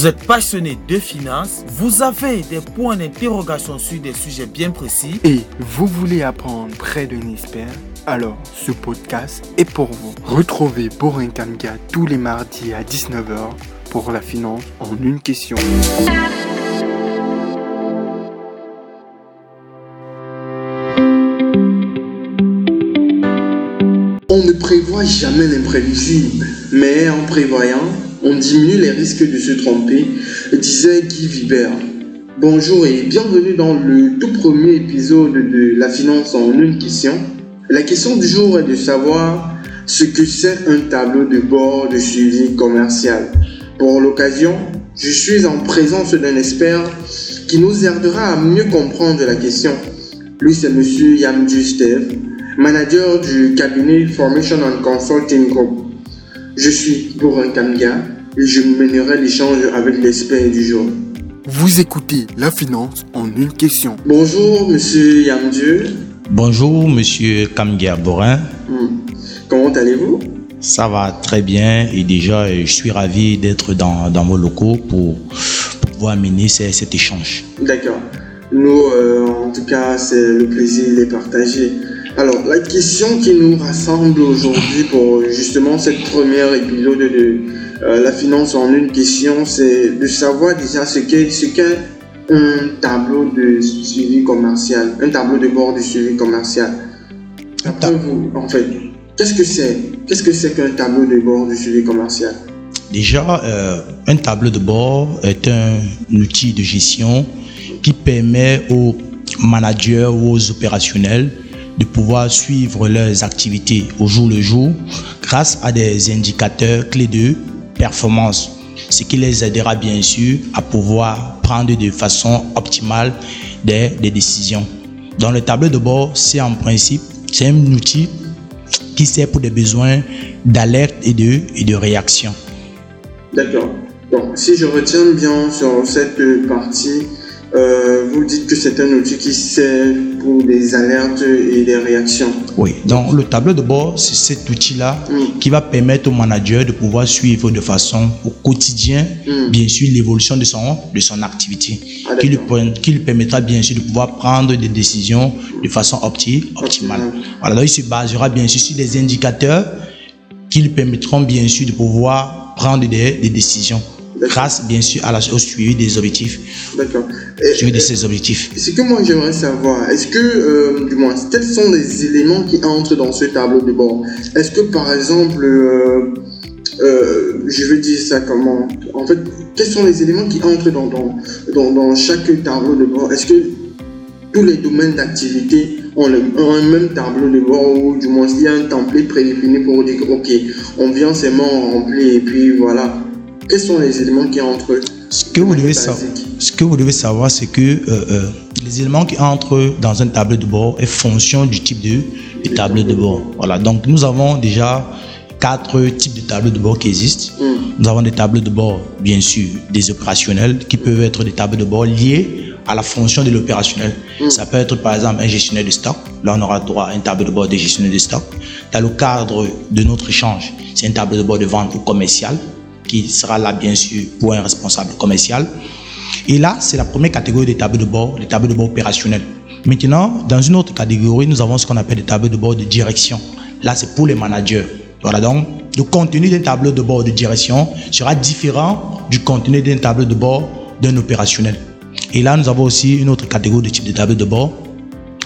Vous êtes passionné de finance, vous avez des points d'interrogation sur des sujets bien précis et vous voulez apprendre près d'un expert? Alors, ce podcast est pour vous. Retrouvez Borin Kamga tous les mardis à 19h pour la finance en une question. On ne prévoit jamais l'imprévisible, mais en prévoyant, on diminue les risques de se tromper, disait Guy Vibert. Bonjour et bienvenue dans le tout premier épisode de La finance en une question. La question du jour est de savoir ce que c'est un tableau de bord de suivi commercial. Pour l'occasion, je suis en présence d'un expert qui nous aidera à mieux comprendre la question. Lui, c'est Monsieur Yamju Steve, manager du cabinet Formation and Consulting Group. Je suis Borin Kamga et je mènerai l'échange avec l'expert du jour. Vous écoutez la finance en une question. Bonjour Monsieur Yamju. Bonjour Monsieur Kamga Borin. Hmm. Comment allez-vous? Ça va très bien et déjà je suis ravi d'être dans, dans vos locaux pour, pour pouvoir mener cet échange. D'accord. Nous, euh, en tout cas, c'est le plaisir de les partager. Alors, la question qui nous rassemble aujourd'hui pour justement cette première épisode de euh, la finance en une question, c'est de savoir déjà ce qu'est ce qu'est un tableau de suivi commercial, un tableau de bord de suivi commercial. Après vous, en fait, qu'est-ce que c'est Qu'est-ce que c'est qu'un tableau de bord de suivi commercial? Déjà, euh, un tableau de bord est un outil de gestion qui permet aux managers ou aux opérationnels de pouvoir suivre leurs activités au jour le jour grâce à des indicateurs clés de performance, ce qui les aidera bien sûr à pouvoir prendre de façon optimale des, des décisions. Dans le tableau de bord, c'est en principe, un outil qui sert pour des besoins d'alerte et de, et de réaction. D'accord. Donc, si je retiens bien sur cette partie, euh, vous dites que c'est un outil qui sert pour des alertes et des réactions. Oui, donc le tableau de bord, c'est cet outil-là Mm. qui va permettre au manager de pouvoir suivre de façon au quotidien, Mm. bien sûr, l'évolution de son, de son activité, Ah, qui, lui, qui lui permettra bien sûr de pouvoir prendre des décisions de façon opti- optimale. Optimale. Voilà, donc il se basera bien sûr sur des indicateurs qui lui permettront bien sûr de pouvoir prendre des, des décisions. Grâce bien sûr à la, au suivi des objectifs, D'accord. Suivi de ces objectifs. Ce que moi j'aimerais savoir, est-ce que, euh, du moins, quels sont les éléments qui entrent dans ce tableau de bord? Est-ce que par exemple, euh, euh, je vais dire ça comment? En fait, quels sont les éléments qui entrent dans, dans, dans, dans chaque tableau de bord? Est-ce que tous les domaines d'activité ont, le, ont un même tableau de bord ou du moins il y a un template prédéfini pour dire ok, on vient seulement remplir et puis voilà. Quels sont les éléments qui entrent Ce que vous devez savoir, ce que vous devez savoir, c'est que euh, euh, les éléments qui entrent dans un tableau de bord est fonction du type de, de tableau de bord. Voilà. Donc nous avons déjà quatre types de tableaux de bord qui existent. Hmm. Nous avons des tableaux de bord, bien sûr, des opérationnels qui peuvent être des tableaux de bord liés à la fonction de l'opérationnel. Ça peut être par exemple un gestionnaire de stock. Là, on aura droit à un tableau de bord de gestionnaire de stock. Dans le cadre de notre échange, c'est un tableau de bord de vente ou commercial qui sera là, bien sûr, pour un responsable commercial. Et là, c'est la première catégorie des tableaux de bord, les tableaux de bord opérationnels. Maintenant, dans une autre catégorie, nous avons ce qu'on appelle des tableaux de bord de direction. Là, c'est pour les managers. Voilà donc, le contenu d'un tableau de bord de direction sera différent du contenu d'un tableau de bord d'un opérationnel. Et là, nous avons aussi une autre catégorie de type de tableau de bord.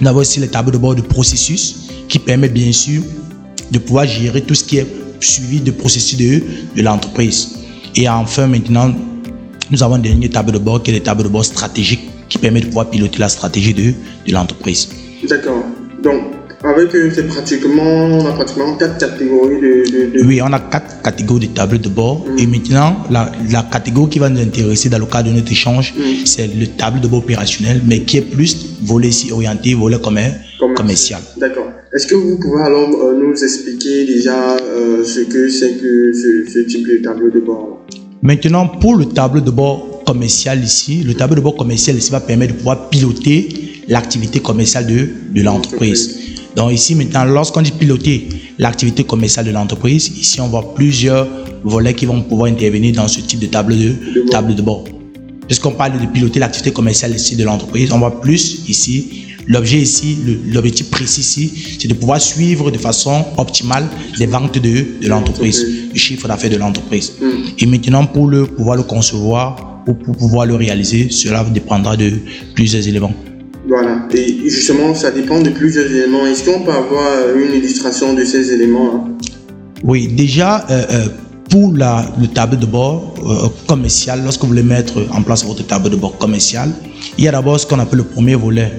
Nous avons aussi les tableaux de bord de processus qui permettent bien sûr de pouvoir gérer tout ce qui est suivi de processus de, de l'entreprise. Et enfin, maintenant, nous avons un dernier tableau de bord qui est le tableau de bord stratégique qui permet de pouvoir piloter la stratégie de, de l'entreprise. D'accord. Donc, avec eux, c'est pratiquement, on a pratiquement quatre catégories de. de, de- Oui, on a quatre catégories de tableaux de bord. Et maintenant, la, la catégorie qui va nous intéresser dans le cadre de notre échange, Mm. c'est le tableau de bord opérationnel, mais qui est plus volet orienté, volet commercial. D'accord. Est-ce que vous pouvez alors euh, nous expliquer déjà euh, ce que c'est que ce, ce type de tableau de bord? Maintenant, pour le tableau de bord commercial ici, le tableau de bord commercial ici va permettre de pouvoir piloter l'activité commerciale de, de l'entreprise. Donc ici, maintenant, lorsqu'on dit piloter l'activité commerciale de l'entreprise, ici, on voit plusieurs volets qui vont pouvoir intervenir dans ce type de table de, table de bord. Puisqu'on parle de piloter l'activité commerciale ici de l'entreprise, on voit plus ici L'objet ici, l'objectif précis ici, c'est de pouvoir suivre de façon optimale les ventes de, de l'entreprise, le chiffre d'affaires de l'entreprise. Mm. Et maintenant, pour le, pouvoir le concevoir ou pour pouvoir le réaliser, cela dépendra de plusieurs éléments. Voilà, et justement, ça dépend de plusieurs éléments. Est-ce qu'on peut avoir euh, une illustration de ces éléments Oui, déjà, euh, euh, pour la, le tableau de bord euh, commercial, lorsque vous voulez mettre en place votre tableau de bord commercial, il y a d'abord ce qu'on appelle le premier volet,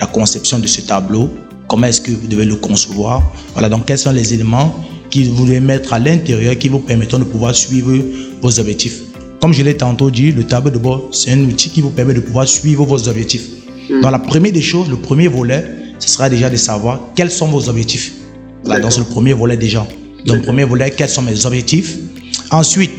la conception de ce tableau, comment est-ce que vous devez le concevoir. Voilà, donc quels sont les éléments que vous devez mettre à l'intérieur qui vous permettront de pouvoir suivre vos objectifs. Comme je l'ai tantôt dit, le tableau de bord, c'est un outil qui vous permet de pouvoir suivre vos objectifs. Dans la première des choses, le premier volet, ce sera déjà de savoir quels sont vos objectifs. Voilà, donc c'est le premier volet déjà. Donc le premier volet, quels sont mes objectifs. Ensuite,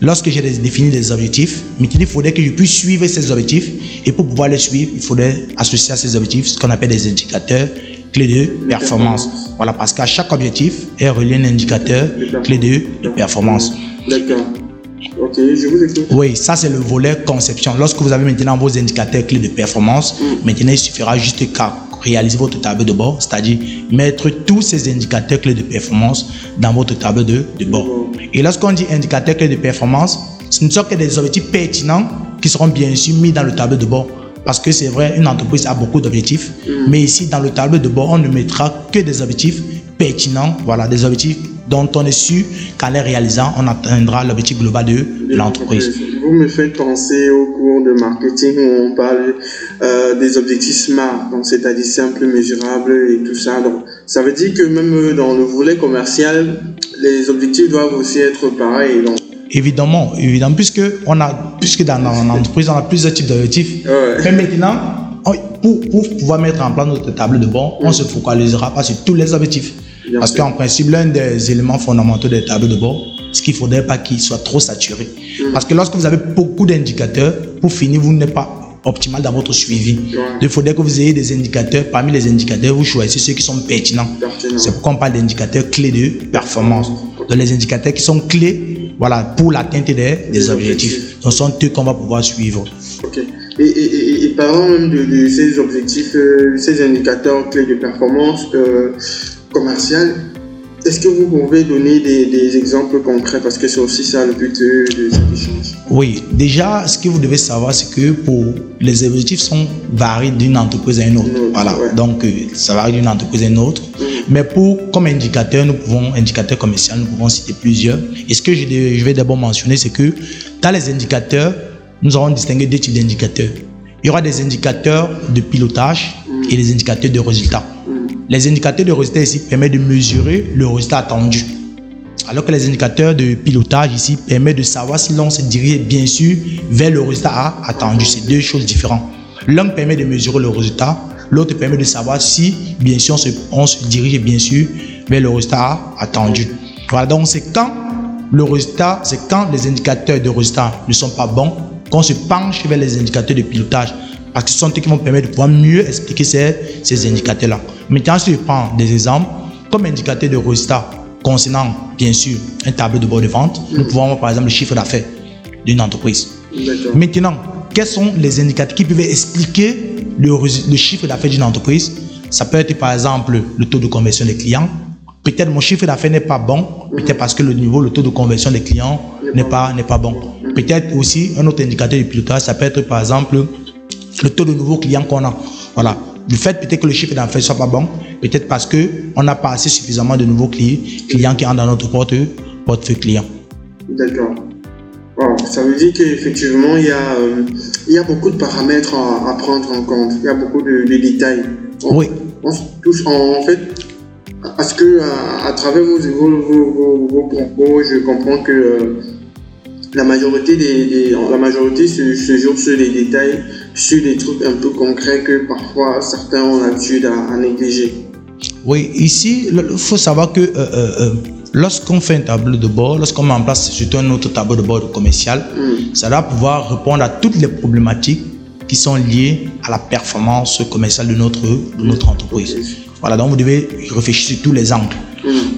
lorsque j'ai défini des objectifs, il faudrait que je puisse suivre ces objectifs. Et pour pouvoir les suivre, il faudrait associer à ces objectifs ce qu'on appelle des indicateurs clés de performance. Voilà, parce qu'à chaque objectif est relié un indicateur clé de, performance. D'accord. Ok, je vous écoute. Oui, ça c'est le volet conception. Lorsque vous avez maintenant vos indicateurs clés de performance, maintenant il suffira juste qu'à réaliser votre tableau de bord, c'est-à-dire mettre tous ces indicateurs clés de performance dans votre tableau de, de bord. Et lorsqu'on dit indicateurs clés de performance, ce ne sont que des objectifs pertinents qui seront bien sûr mis dans le tableau de bord. Parce que c'est vrai, une entreprise a beaucoup d'objectifs, mais ici dans le tableau de bord, on ne mettra que des objectifs pertinents, voilà, des objectifs dont on est sûr qu'en les réalisant, on atteindra l'objectif global de l'entreprise. Vous me faites penser au cours de marketing où on parle euh, des objectifs SMART, donc c'est-à-dire simple, mesurable et tout ça. Donc, ça veut dire que même dans le volet commercial, les objectifs doivent aussi être pareils. Donc, Évidemment, évidemment, puisque, on a, puisque dans l'entreprise, on a plusieurs types d'objectifs. Ouais. Mais maintenant, pour, pour pouvoir mettre en place notre table de bord, on se focalisera pas sur tous les objectifs. Bien Parce qu'en principe, l'un des éléments fondamentaux des tableaux de bord, c'est qu'il ne faudrait pas qu'il soit trop saturé. Parce que lorsque vous avez beaucoup d'indicateurs, pour finir, vous n'êtes pas optimal dans votre suivi. Il faudrait que vous ayez des indicateurs. Parmi les indicateurs, vous choisissez ceux qui sont pertinents. C'est pourquoi on parle d'indicateurs clés de performance. Donc les indicateurs qui sont clés voilà, pour l'atteinte des, des Des objectifs. objectifs. Donc, ce sont eux qu'on va pouvoir suivre. Et, et, et, et parlons de, de ces objectifs, euh, ces indicateurs clés de performance euh, commerciale. Est-ce que vous pouvez donner des, des exemples concrets? Parce que c'est aussi ça le but euh, de cet échange. Oui, déjà, ce que vous devez savoir, c'est que pour les objectifs sont variés d'une entreprise à une autre. Une autre, Voilà, ouais. donc euh, ça varie d'une entreprise à une autre. Mais pour, comme indicateur, nous pouvons, indicateur commercial, nous pouvons citer plusieurs. Et ce que je, vais d'abord mentionner, c'est que dans les indicateurs, nous allons distinguer deux types d'indicateurs. Il y aura des indicateurs de pilotage et des indicateurs de résultats. Les indicateurs de résultats ici permettent de mesurer le résultat attendu. Alors que les indicateurs de pilotage ici permettent de savoir si l'on se dirige bien sûr vers le résultat attendu. C'est deux choses différentes. L'un permet de mesurer le résultat, l'autre permet de savoir si bien sûr on se, dirige bien sûr vers le résultat attendu. Voilà, donc c'est quand le résultat, c'est quand les indicateurs de résultat ne sont pas bons qu'on se penche vers les indicateurs de pilotage. Parce que ce sont eux qui vont permettre de pouvoir mieux expliquer ces, ces indicateurs-là. Maintenant, si je prends des exemples, comme indicateur de résultat concernant, bien sûr, un tableau de bord de vente, nous pouvons avoir par exemple le chiffre d'affaires d'une entreprise. Maintenant, quels sont les indicateurs qui peuvent expliquer le chiffre d'affaires d'une entreprise? Ça peut être par exemple le taux de conversion des clients. Peut-être mon chiffre d'affaires n'est pas bon, peut-être parce que le niveau, le taux de conversion des clients n'est pas, n'est pas bon. Peut-être aussi un autre indicateur de pilotage, ça peut être par exemple le taux de nouveaux clients qu'on a. Voilà. Du fait peut-être que le chiffre d'affaires soit pas bon, peut-être parce que on n'a pas assez suffisamment de nouveaux clients, clients qui entrent dans notre porte, portefeuille client. D'accord. Ça veut dire qu'effectivement, il, y a, euh, il y a beaucoup de paramètres à, à prendre en compte. Il y a beaucoup de, de détails. On, Oui. on se touche en, en fait, à ce que à, à travers vos, vos, vos, vos- vos propos, je comprends que euh, la majorité, des, des- la majorité se, se joue sur les détails, sur des trucs un peu concrets que parfois certains ont l'habitude à, à négliger. Oui, ici, il faut savoir que euh, euh, euh, lorsqu'on fait un tableau de bord, lorsqu'on met en place surtout un autre tableau de bord commercial, ça doit pouvoir répondre à toutes les problématiques qui sont liées à la performance commerciale de notre, de notre entreprise. Voilà, donc vous devez réfléchir sur tous les angles.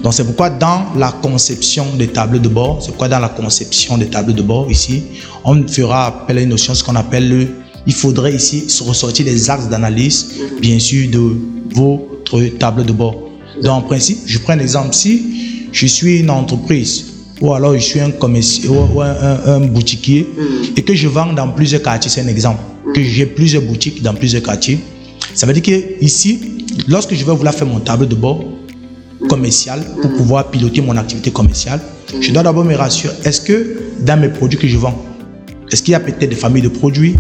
Donc c'est pourquoi dans la conception des tableaux de bord, c'est pourquoi dans la conception des tableaux de bord ici, on fera appel à une notion, ce qu'on appelle le, il faudrait ici ressortir les axes d'analyse, bien sûr, de votre tableau de bord. Donc en principe, je prends un exemple, si je suis une entreprise ou alors je suis un commercial ou un, boutiquier et que je vends dans plusieurs quartiers, c'est un exemple, que j'ai plusieurs boutiques dans plusieurs quartiers, ça veut dire que ici, lorsque je vais vouloir faire mon tableau de bord commercial pour pouvoir piloter mon activité commerciale, je dois d'abord me rassurer, est-ce que dans mes produits que je vends, est-ce qu'il y a peut-être des familles de produits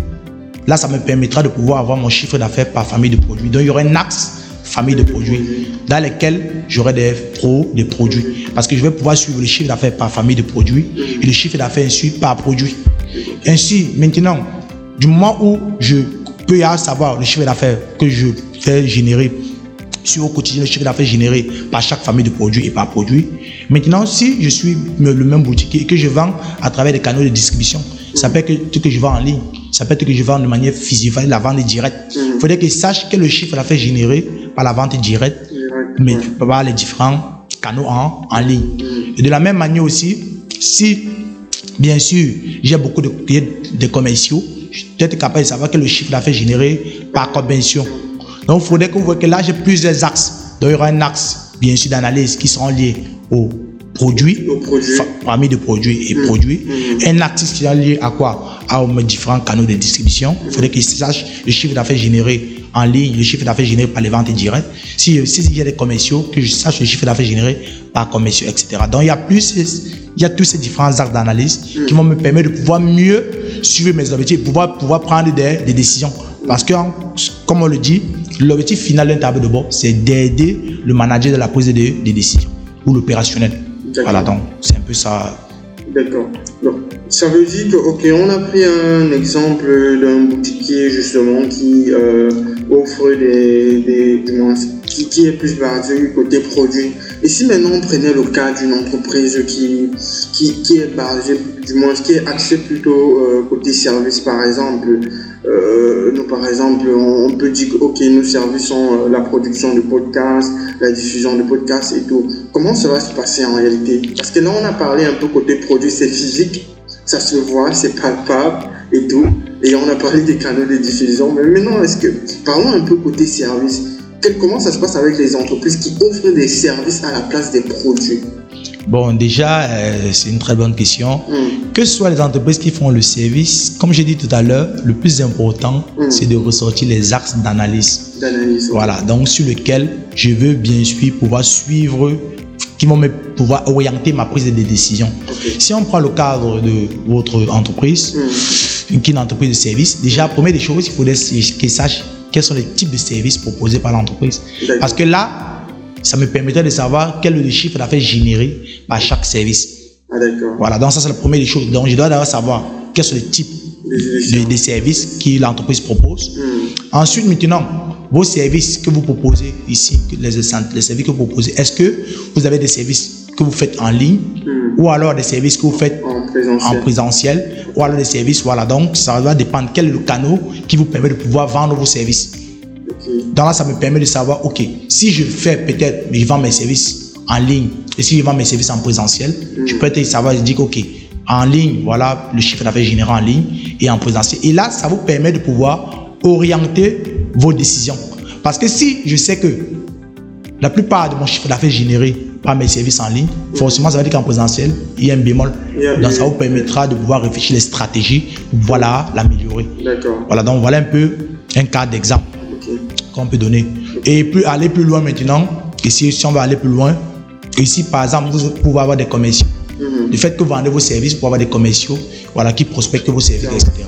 Là, ça me permettra de pouvoir avoir mon chiffre d'affaires par famille de produits. Donc, il y aura un axe famille de produits dans lesquels j'aurai des pros, des produits. Parce que je vais pouvoir suivre le chiffre d'affaires par famille de produits et le chiffre d'affaires ainsi par produit. Ainsi, maintenant, du moment où je peux savoir le chiffre d'affaires que je fais générer sur au quotidien, le chiffre d'affaires généré par chaque famille de produits et par produit. Maintenant, si je suis le même boutique et que je vends à travers des canaux de distribution, ça peut être que, que je vends en ligne, ça peut être que je vends de manière physique, la vente directe. Il faudrait qu'ils sachent quel est le chiffre d'affaires généré par la vente directe, mais par les différents canaux en, en ligne. Et de la même manière aussi, si, bien sûr, j'ai beaucoup de, de commerciaux, je dois être capable de savoir quel est le chiffre d'affaires généré par convention. Donc, il faudrait que vous voyez que là, j'ai plusieurs axes. Donc, il y aura un axe, bien sûr, d'analyse qui seront liés aux produits, parmi de produits et produits. Un axe qui est lié à quoi? À aux différents canaux de distribution. Il faudrait qu'ils sachent le chiffre d'affaires généré en ligne, le chiffre d'affaires généré par les ventes directes. Si, si il y a des commerciaux, que je sache le chiffre d'affaires généré par commerciaux, etc. Donc, il y a plus, il y a tous ces différents axes d'analyse qui vont me permettre de pouvoir mieux suivre mes objectifs, pouvoir, pouvoir prendre des, des décisions. Parce que, comme on le dit, l'objectif final d'un tableau de bord, c'est d'aider le manager de la prise de, des décisions ou l'opérationnel. Voilà, donc c'est un peu ça. D'accord. Ça veut dire que, ok, on a pris un exemple d'un boutiquier justement qui euh, offre des, des, qui, est plus basé côté produit. Et si maintenant on prenait le cas d'une entreprise qui, qui, qui, est basée, du moins qui est axée plutôt euh, côté service par exemple, euh, nous, par exemple, on, peut dire que ok, nous servissons la production de podcasts, la diffusion de podcasts et tout. Comment ça va se passer en réalité? Parce que là, on a parlé un peu côté produit, c'est physique, ça se voit, c'est palpable et tout. Et on a parlé des canaux de diffusion. Mais maintenant, est-ce que parlons un peu côté service. Comment ça se passe avec les entreprises qui offrent des services à la place des produits? Bon, déjà, euh, c'est une très bonne question. Mm. Que ce soit les entreprises qui font le service, comme j'ai dit tout à l'heure, le plus important, Mm. c'est de ressortir les axes d'analyse. d'analyse Voilà, donc sur lequel je veux bien sûr pouvoir suivre, qui vont me pouvoir orienter ma prise de décision. Si on prend le cadre de votre entreprise, Mm. qui est une entreprise de service, déjà, première des choses, il faudrait qu'ils sachent quels sont les types de services proposés par l'entreprise. Parce que là, ça me permettrait de savoir quel est le chiffre d'affaires généré par chaque service. Ah, d'accord. Voilà, donc ça c'est la première des choses. Donc je dois d'abord savoir quels sont les types de, services que l'entreprise propose. Mm. Ensuite, maintenant, vos services que vous proposez ici, les, les services que vous proposez, est-ce que vous avez des services que vous faites en ligne Mm. ou alors des services que vous faites En en présentiel? Alors des services, voilà. Donc, ça va dépendre quel est le canal qui vous permet de pouvoir vendre vos services. Donc là, ça me permet de savoir, OK, si je fais peut-être, je vends mes services en ligne et si je vends mes services en présentiel, je peux peut-être savoir, je dis, OK, en ligne, voilà le chiffre d'affaires généré en ligne et en présentiel. Et là, ça vous permet de pouvoir orienter vos décisions. Parce que si je sais que la plupart de mon chiffre d'affaires généré par mes services en ligne, forcément, ça veut dire qu'en présentiel, il y a un bémol. Donc, ça vous permettra de pouvoir réfléchir les stratégies pour voilà, l'améliorer. D'accord. Voilà, donc voilà un peu un cas d'exemple qu'on peut donner. Et puis aller plus loin maintenant, ici, si on va aller plus loin, ici par exemple, vous pouvez avoir des commerciaux. Mhm. Le fait que vous vendez vos services pour avoir des commerciaux voilà, qui prospectent vos services, etc.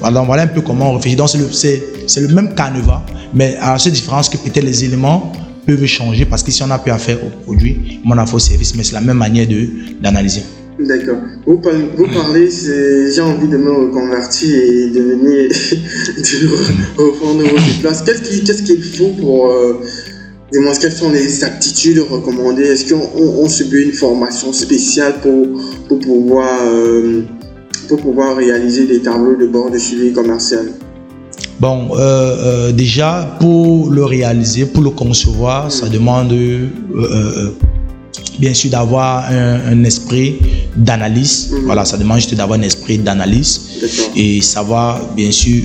Voilà, donc voilà un peu comment on réfléchit. Donc c'est le, même canevas, mais à cette différence que peut-être les éléments peuvent changer parce que si on a peu à faire au produit, on a fait au service, mais c'est la même manière de- d'analyser. D'accord. Vous parlez, vous parlez j'ai envie de me reconvertir et de venir de reprendre votre place. Qu'est-ce qu'il qu'est-ce qu'il faut pour. Euh, quelles sont les aptitudes recommandées? Est-ce qu'on on, on subit une formation spéciale pour, pour, pouvoir, euh, pour pouvoir réaliser des tableaux de bord de suivi commercial? Bon, euh, euh, déjà, pour le réaliser, pour le concevoir, ça demande euh, bien sûr d'avoir un, esprit d'analyse. Mhm. Voilà, ça demande juste d'avoir un esprit d'analyse et savoir bien sûr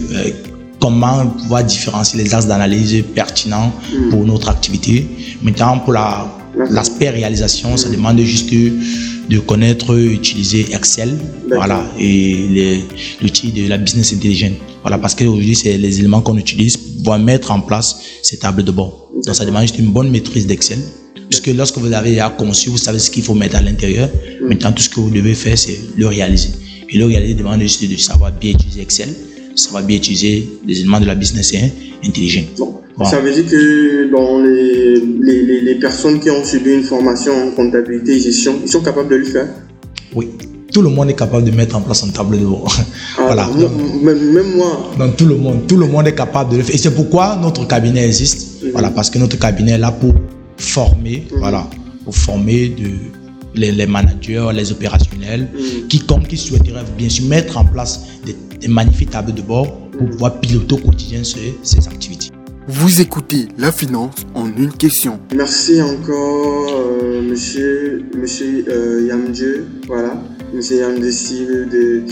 comment pouvoir différencier les axes d'analyse pertinents Mhm. pour notre activité. Maintenant, pour la- l'aspect réalisation, ça demande juste de connaître, utiliser Excel, voilà, et l'outil de la business intelligence. Voilà, parce qu'aujourd'hui, c'est les éléments qu'on utilise pour mettre en place ces tables de bord. Donc, ça demande juste une bonne maîtrise d'Excel. Puisque lorsque vous avez déjà conçu, vous savez ce qu'il faut mettre à l'intérieur. Maintenant, tout ce que vous devez faire, c'est le réaliser. Et le réaliser demande juste de savoir bien utiliser Excel, savoir bien utiliser les éléments de la business intelligence. Bon. Ça veut dire que dans les, les, les, les personnes qui ont subi une formation en comptabilité et gestion, ils sont capables de le faire? Oui. Tout le monde est capable de mettre en place un tableau de bord. Ah, voilà. même, même moi, Donc tout le monde, tout le monde est capable de le faire. Et c'est pourquoi notre cabinet existe. Mhm. Voilà, parce que notre cabinet est là pour former, voilà, pour former de, les, les managers, les opérationnels, Mhm. quiconque qui souhaiterait bien sûr mettre en place des, des magnifiques tableaux de bord pour pouvoir piloter au quotidien ces, ces activités. Vous écoutez la finance en une question. merci encore, euh, monsieur, monsieur euh, Yamdieu, voilà, monsieur Yamdieu de,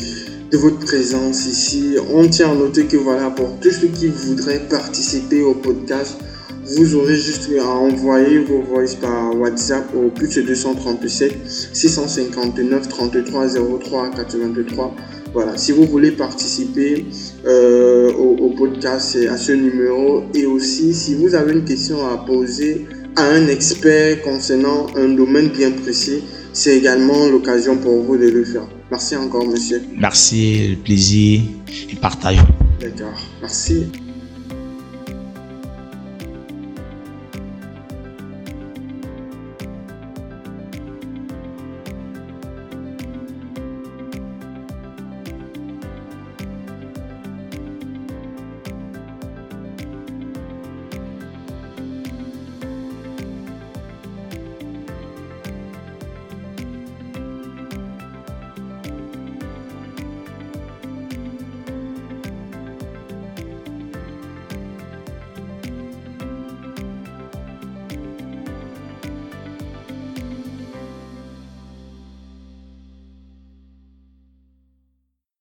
de votre présence ici. On tient à noter que voilà, pour tous ceux qui voudraient participer au podcast, vous aurez juste à envoyer vos voices par WhatsApp au plus de 237 659 33 03 83. Voilà, si vous voulez participer euh, au, au podcast, à ce numéro. Et aussi, si vous avez une question à poser à un expert concernant un domaine bien précis, c'est également l'occasion pour vous de le faire. Merci encore, monsieur. Merci, le plaisir et partage. D'accord. Merci.